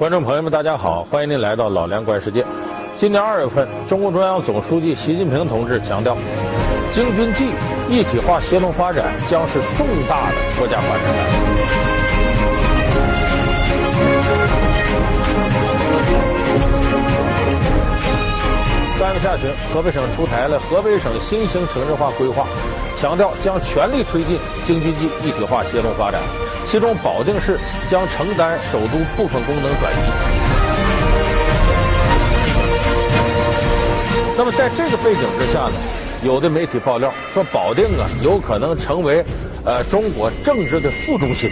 观众朋友们，大家好，欢迎您来到老梁观世界。今年二月份，中共中央总书记习近平同志强调，京津冀一体化协同发展将是重大的国家发展战略。三月下旬，河北省出台了河北省新型城镇化规划，强调将全力推进京津冀一体化协同发展。其中，保定市将承担首都部分功能转移。那么，在这个背景之下呢，有的媒体爆料说，保定啊有可能成为呃中国政治的副中心。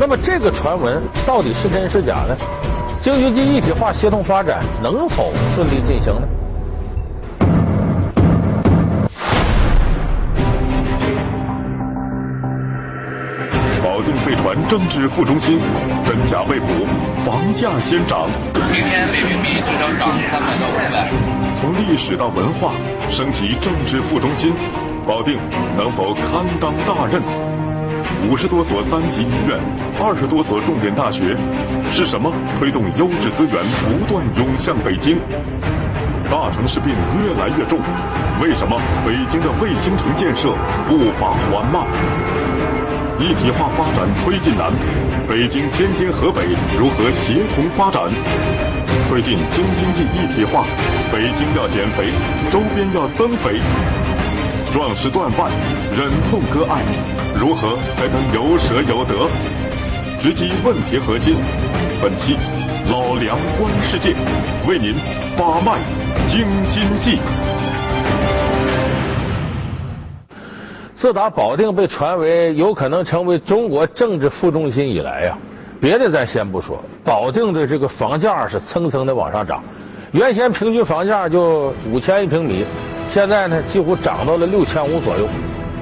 那么，这个传闻到底是真是假呢？京津冀一体化协同发展能否顺利进行呢？被传政治副中心，真假未卜，房价先涨。明天人民币至少涨三百到五百。从历史到文化，升级政治副中心，保定能否堪当大任？五十多所三级医院，二十多所重点大学，是什么推动优质资源不断涌向北京？大城市病越来越重，为什么北京的卫星城建设步伐缓慢？一体化发展推进难，北京、天津、河北如何协同发展？推进京津冀一体化，北京要减肥，周边要增肥。壮士断腕，忍痛割爱，如何才能有舍有得？直击问题核心。本期老梁观世界，为您把脉京津冀。自打保定被传为有可能成为中国政治副中心以来呀，别的咱先不说，保定的这个房价是蹭蹭的往上涨。原先平均房价就五千一平米，现在呢几乎涨到了六千五左右。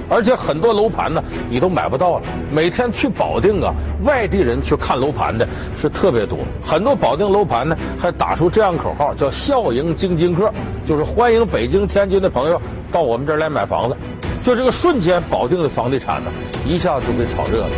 而且很多楼盘呢你都买不到了。每天去保定啊，外地人去看楼盘的是特别多。很多保定楼盘呢还打出这样口号，叫“笑迎京津客”，就是欢迎北京、天津的朋友到我们这儿来买房子。就这个瞬间，保定的房地产呢，一下子就被炒热了。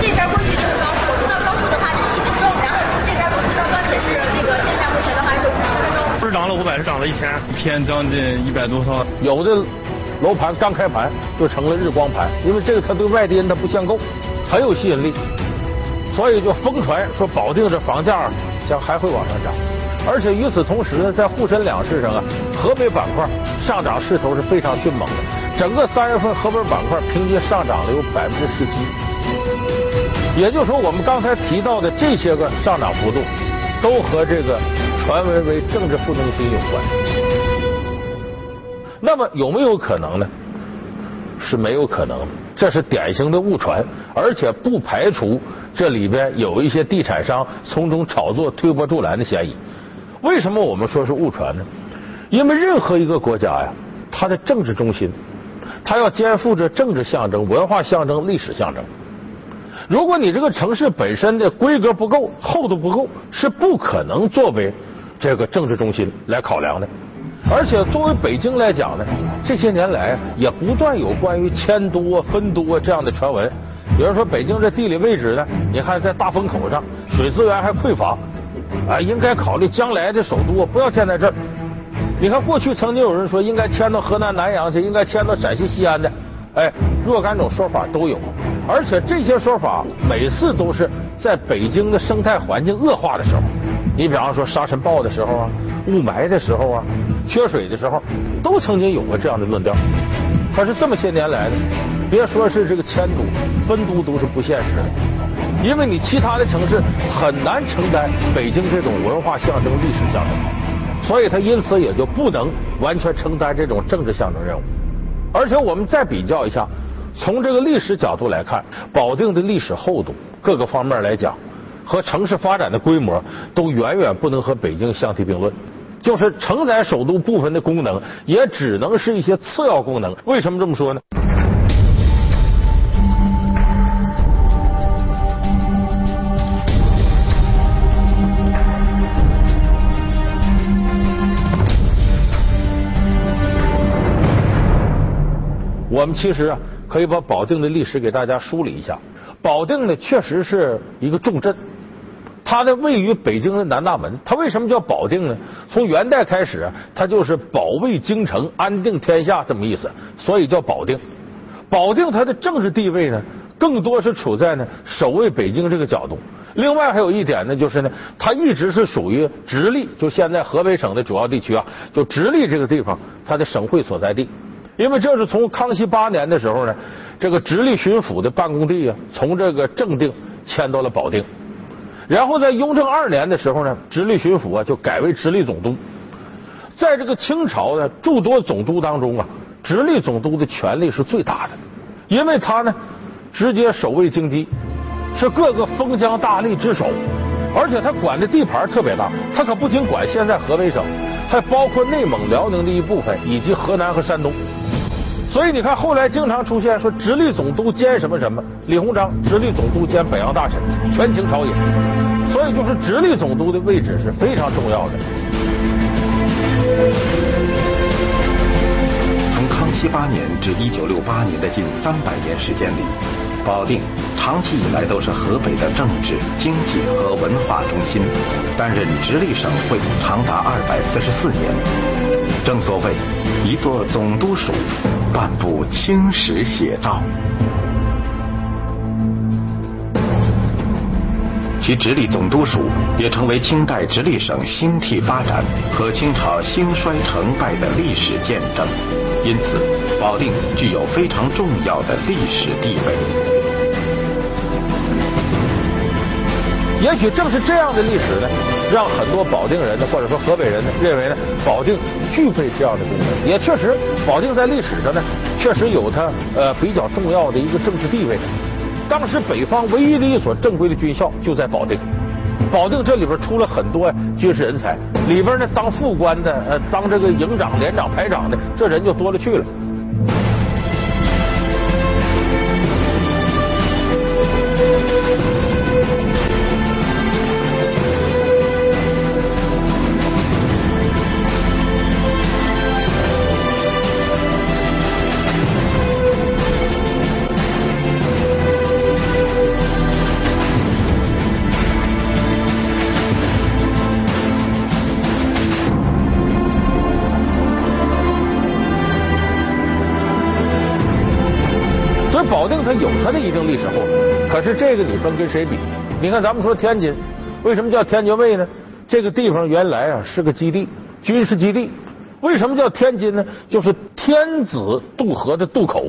这边过去就是高速，到高速的话是一分钟，然后从这边过去到高铁是那个现在目前的话是五十分钟。不是涨了五百，是涨了一千，一天将近一百多套。有的楼盘刚开盘就成了日光盘，因为这个它对外地人它不限购，很有吸引力，所以就疯传说保定这房价将还会往上涨。而且与此同时呢，在沪深两市上啊，河北板块上涨势头是非常迅猛的。整个三月份，河北板块平均上涨了有百分之十七。也就是说，我们刚才提到的这些个上涨幅度，都和这个传闻为政治副中心有关。那么有没有可能呢？是没有可能，这是典型的误传，而且不排除这里边有一些地产商从中炒作、推波助澜的嫌疑。为什么我们说是误传呢？因为任何一个国家呀，它的政治中心，它要肩负着政治象征、文化象征、历史象征。如果你这个城市本身的规格不够、厚度不够，是不可能作为这个政治中心来考量的。而且作为北京来讲呢，这些年来也不断有关于迁都啊、分都啊这样的传闻。有人说北京这地理位置呢，你看在大风口上，水资源还匮乏。啊，应该考虑将来的首都不要建在这儿。你看，过去曾经有人说应该迁到河南南阳去，应该迁到陕西西安的，哎，若干种说法都有。而且这些说法每次都是在北京的生态环境恶化的时候，你比方说沙尘暴的时候啊，雾霾的时候啊，缺水的时候，都曾经有过这样的论调。可是这么些年来呢，别说是这个迁都、分都都是不现实的。因为你其他的城市很难承担北京这种文化象征、历史象征，所以它因此也就不能完全承担这种政治象征任务。而且我们再比较一下，从这个历史角度来看，保定的历史厚度各个方面来讲，和城市发展的规模都远远不能和北京相提并论。就是承载首都部分的功能，也只能是一些次要功能。为什么这么说呢？我们其实啊，可以把保定的历史给大家梳理一下。保定呢，确实是一个重镇，它的位于北京的南大门。它为什么叫保定呢？从元代开始，它就是保卫京城、安定天下这么意思，所以叫保定。保定它的政治地位呢，更多是处在呢守卫北京这个角度。另外还有一点呢，就是呢，它一直是属于直隶，就现在河北省的主要地区啊，就直隶这个地方，它的省会所在地。因为这是从康熙八年的时候呢，这个直隶巡抚的办公地啊，从这个正定迁到了保定。然后在雍正二年的时候呢，直隶巡抚啊就改为直隶总督。在这个清朝的诸多总督当中啊，直隶总督的权力是最大的，因为他呢直接守卫京畿，是各个封疆大吏之首，而且他管的地盘特别大，他可不仅管现在河北省，还包括内蒙、辽宁的一部分，以及河南和山东。所以你看，后来经常出现说直隶总督兼什么什么，李鸿章直隶总督兼北洋大臣，权倾朝野。所以就是直隶总督的位置是非常重要的。从康熙八年至一九六八年的近三百年时间里，保定长期以来都是河北的政治、经济和文化中心，担任直隶省会长达二百四十四年。正所谓，一座总督署，半部青史写照。其直隶总督署也成为清代直隶省兴替发展和清朝兴衰成败的历史见证，因此保定具有非常重要的历史地位。也许正是这样的历史呢，让很多保定人呢，或者说河北人呢，认为呢，保定具备这样的功能。也确实，保定在历史上呢，确实有它呃比较重要的一个政治地位。当时北方唯一的一所正规的军校就在保定，保定这里边出了很多军事人才，里边呢当副官的、呃当这个营长、连长、排长的，这人就多了去了。它有它的一定历史后面，可是这个你分跟谁比？你看咱们说天津，为什么叫天津？卫呢？这个地方原来啊是个基地，军事基地。为什么叫天津？呢？就是天子渡河的渡口，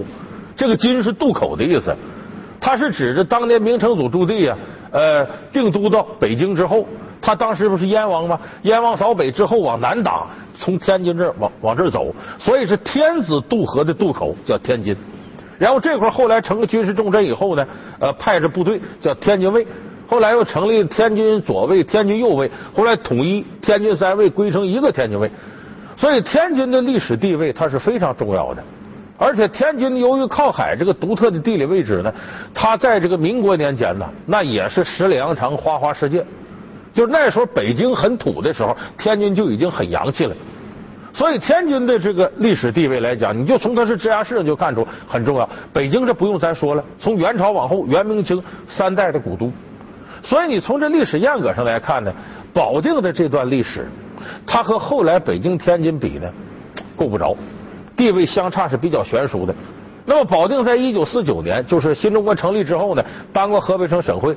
这个津？是渡口的意思。它是指着当年明成祖朱棣啊，呃，定都到北京之后，他当时不是燕王吗？燕王扫北之后往南打，从天津？这儿往往这儿走，所以是天子渡河的渡口，叫天津。然后这块后来成了军事重镇以后呢，呃，派着部队叫天津卫，后来又成立天津左卫、天津右卫，后来统一天津三卫归成一个天津卫，所以天津的历史地位它是非常重要的。而且天津由于靠海这个独特的地理位置呢，它在这个民国年间呢，那也是十里洋场、花花世界。就那时候北京很土的时候，天津就已经很洋气了。所以天津的这个历史地位来讲，你就从它是直辖市就看出很重要。北京这不用咱说了，从元朝往后，元明清三代的古都。所以你从这历史沿革上来看呢，保定的这段历史，它和后来北京、天津比呢，够不着，地位相差是比较悬殊的。那么保定在一九四九年，就是新中国成立之后呢，当过河北省省会，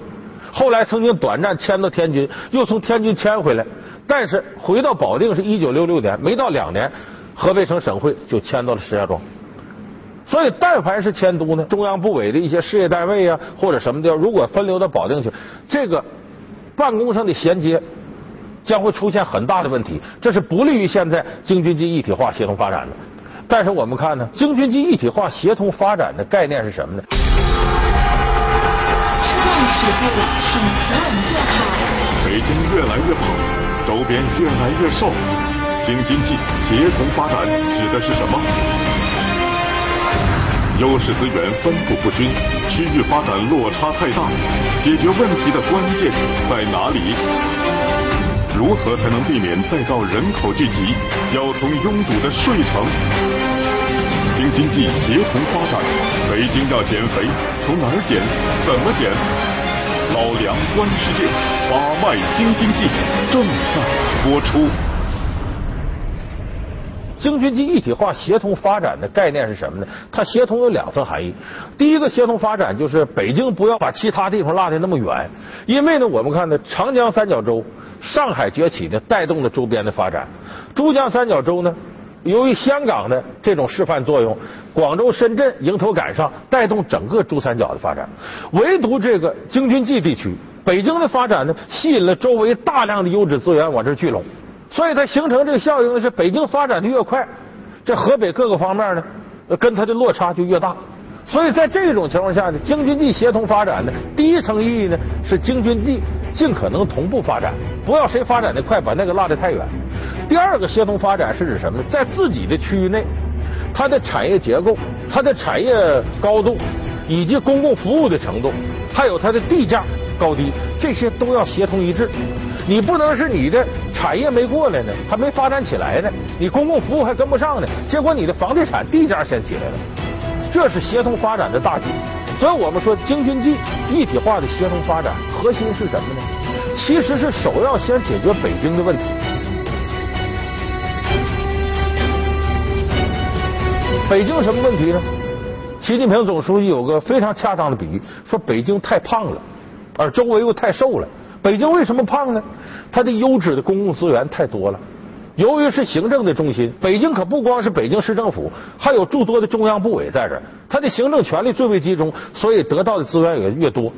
后来曾经短暂迁到天津，又从天津迁回来。但是回到保定是一九六六年，没到两年，河北省省会就迁到了石家庄。所以，但凡是迁都呢，中央部委的一些事业单位啊，或者什么的，如果分流到保定去，这个办公上的衔接将会出现很大的问题，这是不利于现在京津冀一体化协同发展的。但是我们看呢，京津冀一体化协同发展的概念是什么呢？车辆起步，请扶稳坐好。北京越来越胖，周边越来越瘦，京津冀协同发展指的是什么？优势资源分布不均，区域发展落差太大，解决问题的关键在哪里？如何才能避免再造人口聚集、交通拥堵的睡城？京津冀协同发展，北京要减肥，从哪儿减？怎么减？老梁观世界，把脉京津冀正在播出。京津冀一体化协同发展的概念是什么呢？它协同有两层含义。第一个协同发展就是北京不要把其他地方落得那么远，因为呢，我们看呢，长江三角洲、上海崛起呢，带动了周边的发展；珠江三角洲呢。由于香港的这种示范作用，广州、深圳迎头赶上，带动整个珠三角的发展。唯独这个京津冀地区，北京的发展呢，吸引了周围大量的优质资源往这聚拢，所以它形成这个效应呢，是北京发展的越快，这河北各个方面呢，跟它的落差就越大。所以在这种情况下呢，京津冀协同发展呢，第一层意义呢，是京津冀尽可能同步发展，不要谁发展的快，把那个落得太远。第二个协同发展是指什么呢？在自己的区域内，它的产业结构、它的产业高度，以及公共服务的程度，还有它的地价高低，这些都要协同一致。你不能是你的产业没过来呢，还没发展起来呢，你公共服务还跟不上呢，结果你的房地产地价先起来了。这是协同发展的大忌。所以我们说京津冀一体化的协同发展核心是什么呢？其实是首要先解决北京的问题。北京什么问题呢？习近平总书记有个非常恰当的比喻，说北京太胖了，而周围又太瘦了。北京为什么胖呢？它的优质的公共资源太多了。由于是行政的中心，北京可不光是北京市政府，还有诸多的中央部委在这儿，它的行政权力最为集中，所以得到的资源也越多。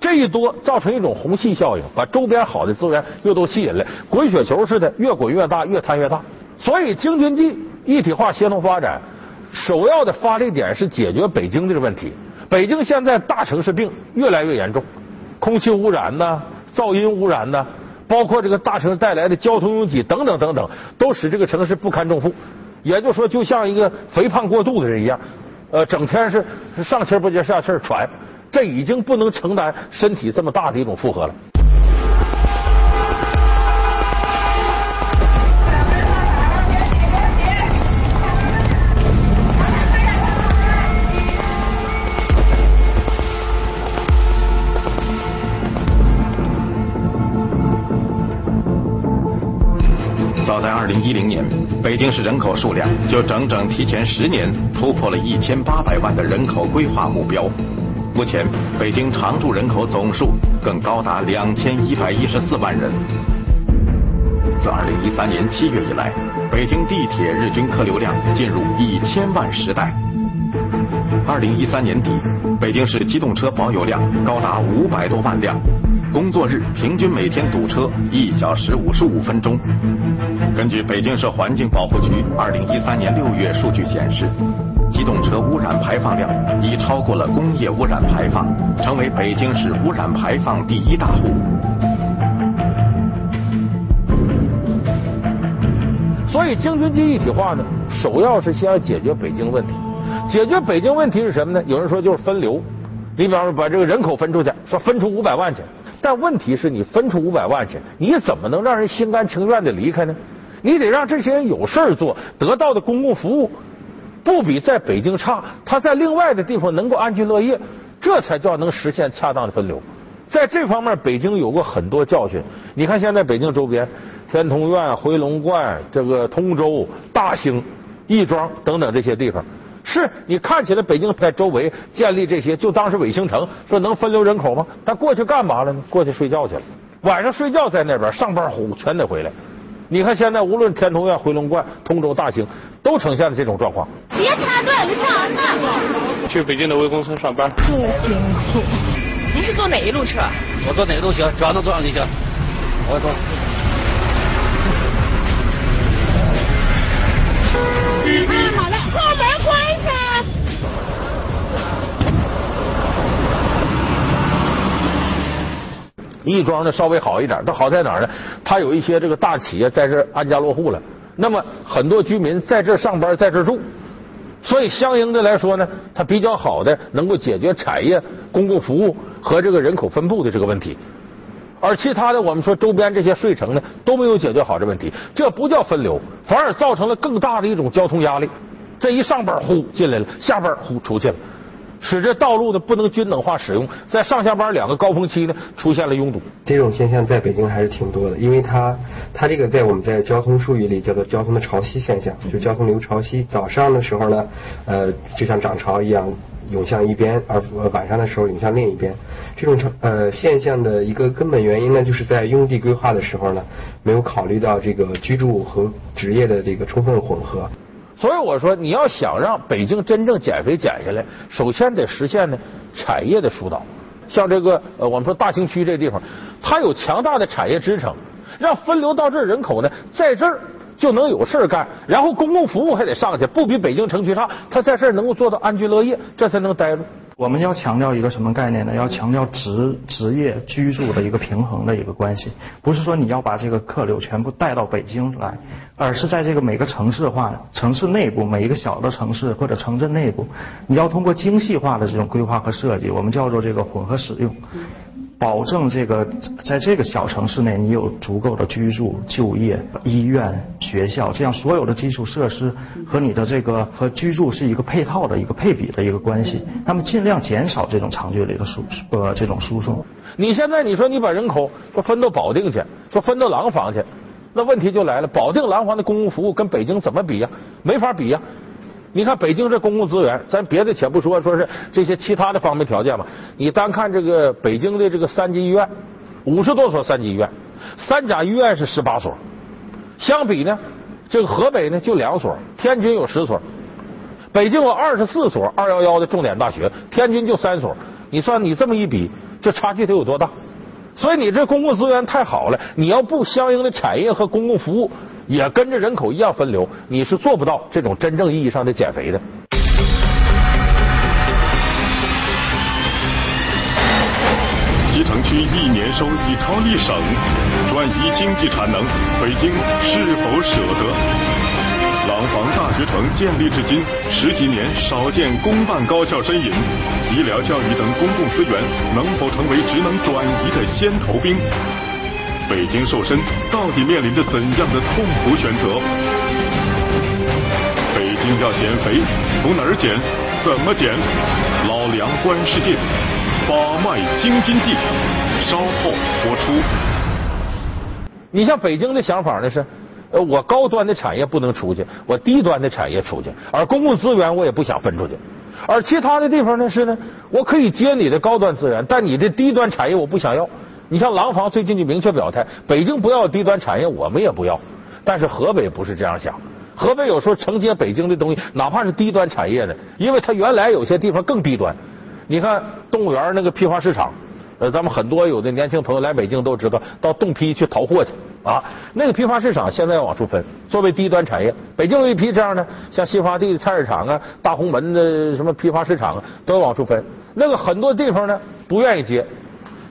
这一多造成一种虹吸效应，把周边好的资源又都吸引来，滚雪球似的，越滚越大，越摊越大。所以京津冀一体化协同发展。首要的发力点是解决北京这个问题。北京现在大城市病越来越严重，空气污染呐，噪音污染呐，包括这个大城市带来的交通拥挤等等等等，都使这个城市不堪重负。也就是说，就像一个肥胖过度的人一样，呃，整天是上气不接下气喘，这已经不能承担身体这么大的一种负荷了。早在2010年，北京市人口数量就整整提前十年突破了1800万的人口规划目标。目前，北京常住人口总数更高达2114万人。自2013年7月以来，北京地铁日均客流量进入一千万时代。2013年底，北京市机动车保有量高达500多万辆。工作日平均每天堵车一小时五十五分钟。根据北京市环境保护局二零一三年六月数据显示，机动车污染排放量已超过了工业污染排放，成为北京市污染排放第一大户。所以京津冀一体化呢，首要是先要解决北京问题。解决北京问题是什么呢？有人说就是分流。你比方说把这个人口分出去，说分出五百万去。但问题是你分出五百万去，你怎么能让人心甘情愿的离开呢？你得让这些人有事儿做，得到的公共服务不比在北京差，他在另外的地方能够安居乐业，这才叫能实现恰当的分流。在这方面，北京有过很多教训。你看，现在北京周边，天通苑、回龙观、这个通州、大兴、亦庄等等这些地方。是你看起来北京在周围建立这些，就当是卫星城，说能分流人口吗？他过去干嘛了呢？过去睡觉去了，晚上睡觉在那边，上班呼全得回来。你看现在无论天通苑、回龙观、通州、大兴，都呈现了这种状况。别插队，你插完呢。去北京的魏公村上班，特辛苦。您是坐哪一路车？我坐哪个都行，只要能坐上就行。我坐。嗯，好了，后门关上。亦庄呢稍微好一点，它好在哪儿呢？它有一些这个大企业在这安家落户了，那么很多居民在这上班，在这住，所以相应的来说呢，它比较好的能够解决产业、公共服务和这个人口分布的这个问题。而其他的，我们说周边这些税城呢，都没有解决好这问题，这不叫分流，反而造成了更大的一种交通压力。这一上班呼进来了，下班呼出去了，使这道路呢不能均等化使用，在上下班两个高峰期呢出现了拥堵。这种现象在北京还是挺多的，因为它它这个在我们在交通术语里叫做交通的潮汐现象，就交通流潮汐。早上的时候呢，呃，就像涨潮一样。涌向一边，而晚上的时候涌向另一边，这种呃现象的一个根本原因呢，就是在用地规划的时候呢，没有考虑到这个居住和职业的这个充分混合。所以我说，你要想让北京真正减肥减下来，首先得实现呢产业的疏导。像这个呃，我们说大兴区这地方，它有强大的产业支撑，让分流到这儿人口呢，在这儿。就能有事儿干，然后公共服务还得上去，不比北京城区差。他在这儿能够做到安居乐业，这才能待住。我们要强调一个什么概念呢？要强调职职业居住的一个平衡的一个关系，不是说你要把这个客流全部带到北京来，而是在这个每个城市化、城市内部每一个小的城市或者城镇内部，你要通过精细化的这种规划和设计，我们叫做这个混合使用。保证这个在这个小城市内，你有足够的居住、就业、医院、学校，这样所有的基础设施和你的这个和居住是一个配套的一个配比的一个关系。那么尽量减少这种长距离的输呃这种输送。你现在你说你把人口说分到保定去，说分到廊坊去，那问题就来了。保定、廊坊的公共服务跟北京怎么比呀？没法比呀。你看北京这公共资源，咱别的且不说，说是这些其他的方面条件吧。你单看这个北京的这个三级医院，五十多所三级医院，三甲医院是十八所，相比呢，这个河北呢就两所，天津有十所，北京有二十四所二幺幺的重点大学，天津就三所。你算你这么一比，这差距得有多大？所以你这公共资源太好了，你要不相应的产业和公共服务。也跟着人口一样分流，你是做不到这种真正意义上的减肥的。西城区一年收益超一省，转移经济产能，北京是否舍得？廊坊大学城建立至今十几年，少见公办高校身影，医疗、教育等公共资源能否成为职能转移的先头兵？北京瘦身到底面临着怎样的痛苦选择？北京要减肥，从哪儿减？怎么减？老梁观世界，把脉京津冀，稍后播出。你像北京的想法呢是，呃，我高端的产业不能出去，我低端的产业出去，而公共资源我也不想分出去，而其他的地方呢是呢，我可以接你的高端资源，但你的低端产业我不想要。你像廊坊最近就明确表态，北京不要低端产业，我们也不要。但是河北不是这样想，河北有时候承接北京的东西，哪怕是低端产业呢，因为它原来有些地方更低端。你看动物园那个批发市场，呃，咱们很多有的年轻朋友来北京都知道，到冻批去淘货去啊。那个批发市场现在要往出分，作为低端产业，北京有一批这样的，像新发地菜市场啊、大红门的什么批发市场啊，都要往出分。那个很多地方呢不愿意接。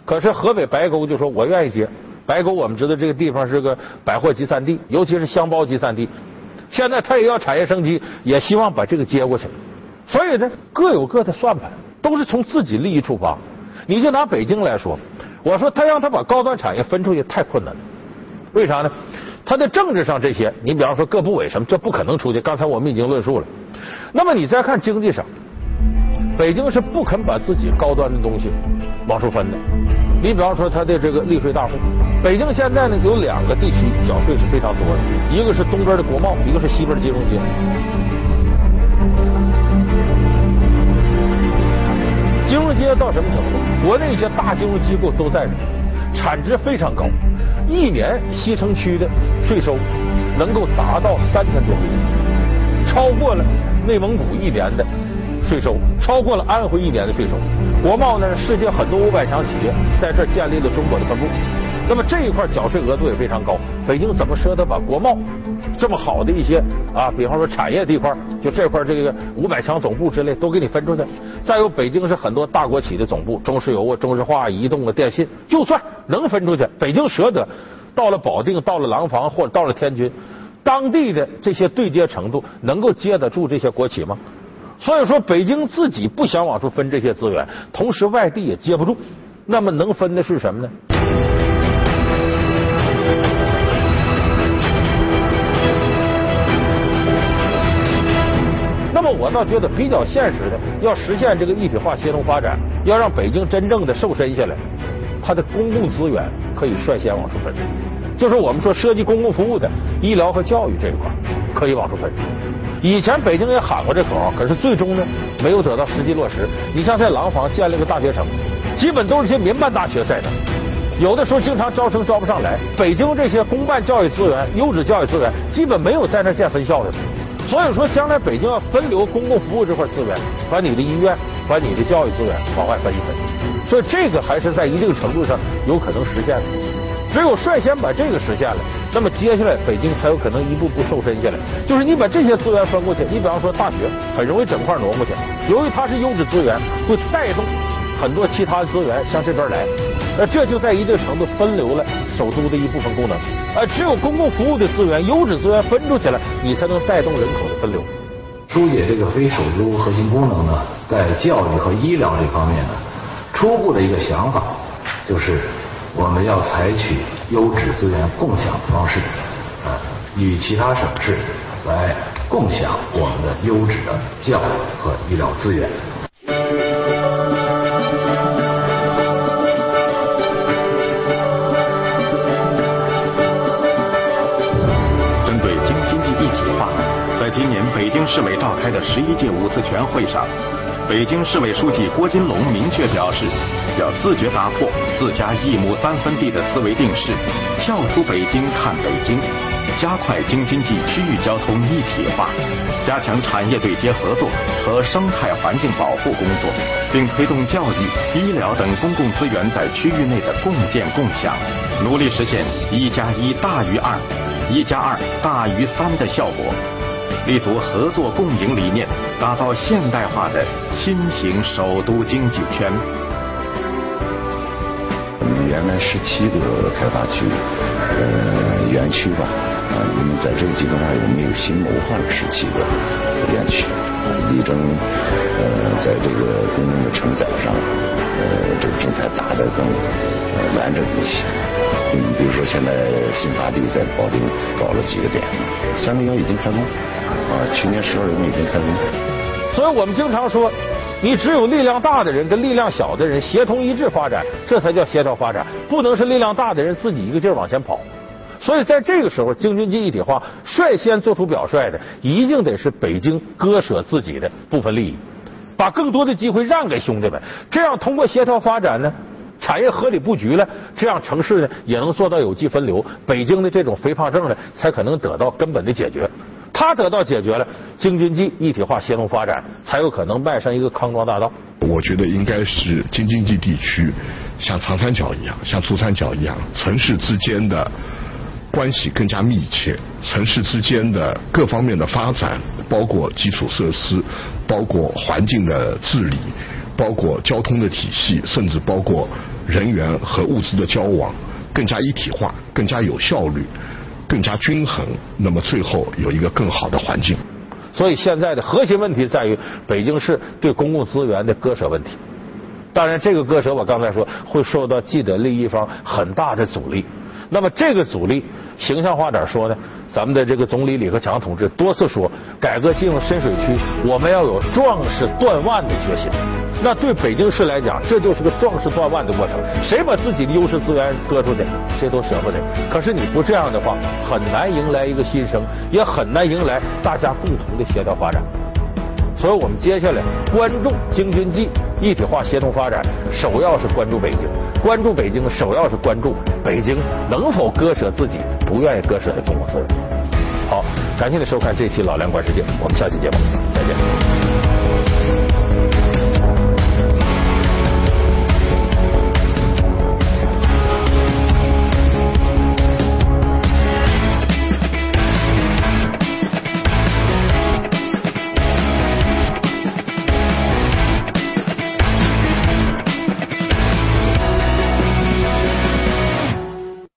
可是河北白沟就说：“我愿意接白沟。我们知道这个地方是个百货集散地，尤其是箱包集散地。现在他也要产业升级，也希望把这个接过去。所以呢，各有各的算盘，都是从自己利益出发。你就拿北京来说，我说他让他把高端产业分出去太困难了。为啥呢？他在政治上这些，你比方说各部委什么，这不可能出去。刚才我们已经论述了。那么你再看经济上，北京是不肯把自己高端的东西往出分的。”你比方说，他的这个利税大户，北京现在呢有两个地区缴税是非常多的，一个是东边的国贸，一个是西边的金融街。金融街到什么程度？国内一些大金融机构都在这，产值非常高，一年西城区的税收能够达到三千多亿，超过了内蒙古一年的。税收超过了安徽一年的税收，国贸呢？世界很多五百强企业在这建立了中国的分部，那么这一块缴税额度也非常高。北京怎么舍得把国贸这么好的一些啊，比方说产业地块，就这块这个五百强总部之类都给你分出去？再有，北京是很多大国企的总部，中石油啊、中石化、移动啊、电信，就算能分出去，北京舍得到了保定、到了廊坊或者到了天津，当地的这些对接程度能够接得住这些国企吗？所以说，北京自己不想往出分这些资源，同时外地也接不住，那么能分的是什么呢？那么我倒觉得比较现实的，要实现这个一体化协同发展，要让北京真正的瘦身下来，它的公共资源可以率先往出分。就是我们说涉及公共服务的医疗和教育这一块，可以往出分。以前北京也喊过这口号，可是最终呢没有得到实际落实。你像在廊坊建了个大学城，基本都是些民办大学在那，有的时候经常招生招不上来。北京这些公办教育资源、优质教育资源，基本没有在那建分校的。所以说，将来北京要分流公共服务这块资源，把你的医院、把你的教育资源往外分一分。所以这个还是在一定程度上有可能实现的。只有率先把这个实现了，那么接下来北京才有可能一步步瘦身下来。就是你把这些资源分过去，你比方说大学很容易整块挪过去，由于它是优质资源，会带动很多其他的资源向这边来，那这就在一定程度分流了首都的一部分功能。呃，只有公共服务的资源、优质资源分出去了，你才能带动人口的分流。疏解这个非首都核心功能呢，在教育和医疗这方面呢，初步的一个想法就是。我们要采取优质资源共享的方式，啊，与其他省市来共享我们的优质的教育和医疗资源。针对京津冀一体化，在今年北京市委召开的十一届五次全会上。北京市委书记郭金龙明确表示，要自觉打破自家一亩三分地的思维定式，跳出北京看北京，加快京津冀区域交通一体化，加强产业对接合作和生态环境保护工作，并推动教育、医疗等公共资源在区域内的共建共享，努力实现一加一大于二、一加二大于三的效果。立足合作共赢理念，打造现代化的新型首都经济圈。原来十七个开发区，呃，园区吧，啊，那么在这个阶段上，我们又新谋划了十七个园区，力争呃，在这个公共的承载上，呃，这个平台打得更完整一些。嗯，比如说现在新发地在保定搞了几个点，三零幺已经开工。啊，去年十二月份已经开工。所以我们经常说，你只有力量大的人跟力量小的人协同一致发展，这才叫协调发展，不能是力量大的人自己一个劲儿往前跑。所以在这个时候，京津冀一体化率先做出表率的，一定得是北京割舍自己的部分利益，把更多的机会让给兄弟们，这样通过协调发展呢，产业合理布局了，这样城市呢也能做到有机分流，北京的这种肥胖症呢才可能得到根本的解决。它得到解决了，京津冀一体化协同发展才有可能迈上一个康庄大道。我觉得应该是京津冀地区像长三角一样，像珠三角一样，城市之间的关系更加密切，城市之间的各方面的发展，包括基础设施，包括环境的治理，包括交通的体系，甚至包括人员和物资的交往，更加一体化，更加有效率。更加均衡，那么最后有一个更好的环境。所以现在的核心问题在于北京市对公共资源的割舍问题。当然，这个割舍我刚才说会受到既得利益方很大的阻力。那么这个阻力，形象化点说呢？咱们的这个总理李克强同志多次说，改革进入深水区，我们要有壮士断腕的决心。那对北京市来讲，这就是个壮士断腕的过程。谁把自己的优势资源割出去，谁都舍不得。可是你不这样的话，很难迎来一个新生，也很难迎来大家共同的协调发展。所以我们接下来关注京津冀一体化协同发展，首要是关注北京。关注北京，首要是关注北京能否割舍自己不愿意割舍的公共资源。好，感谢您收看这期《老梁观世界》，我们下期节目再见。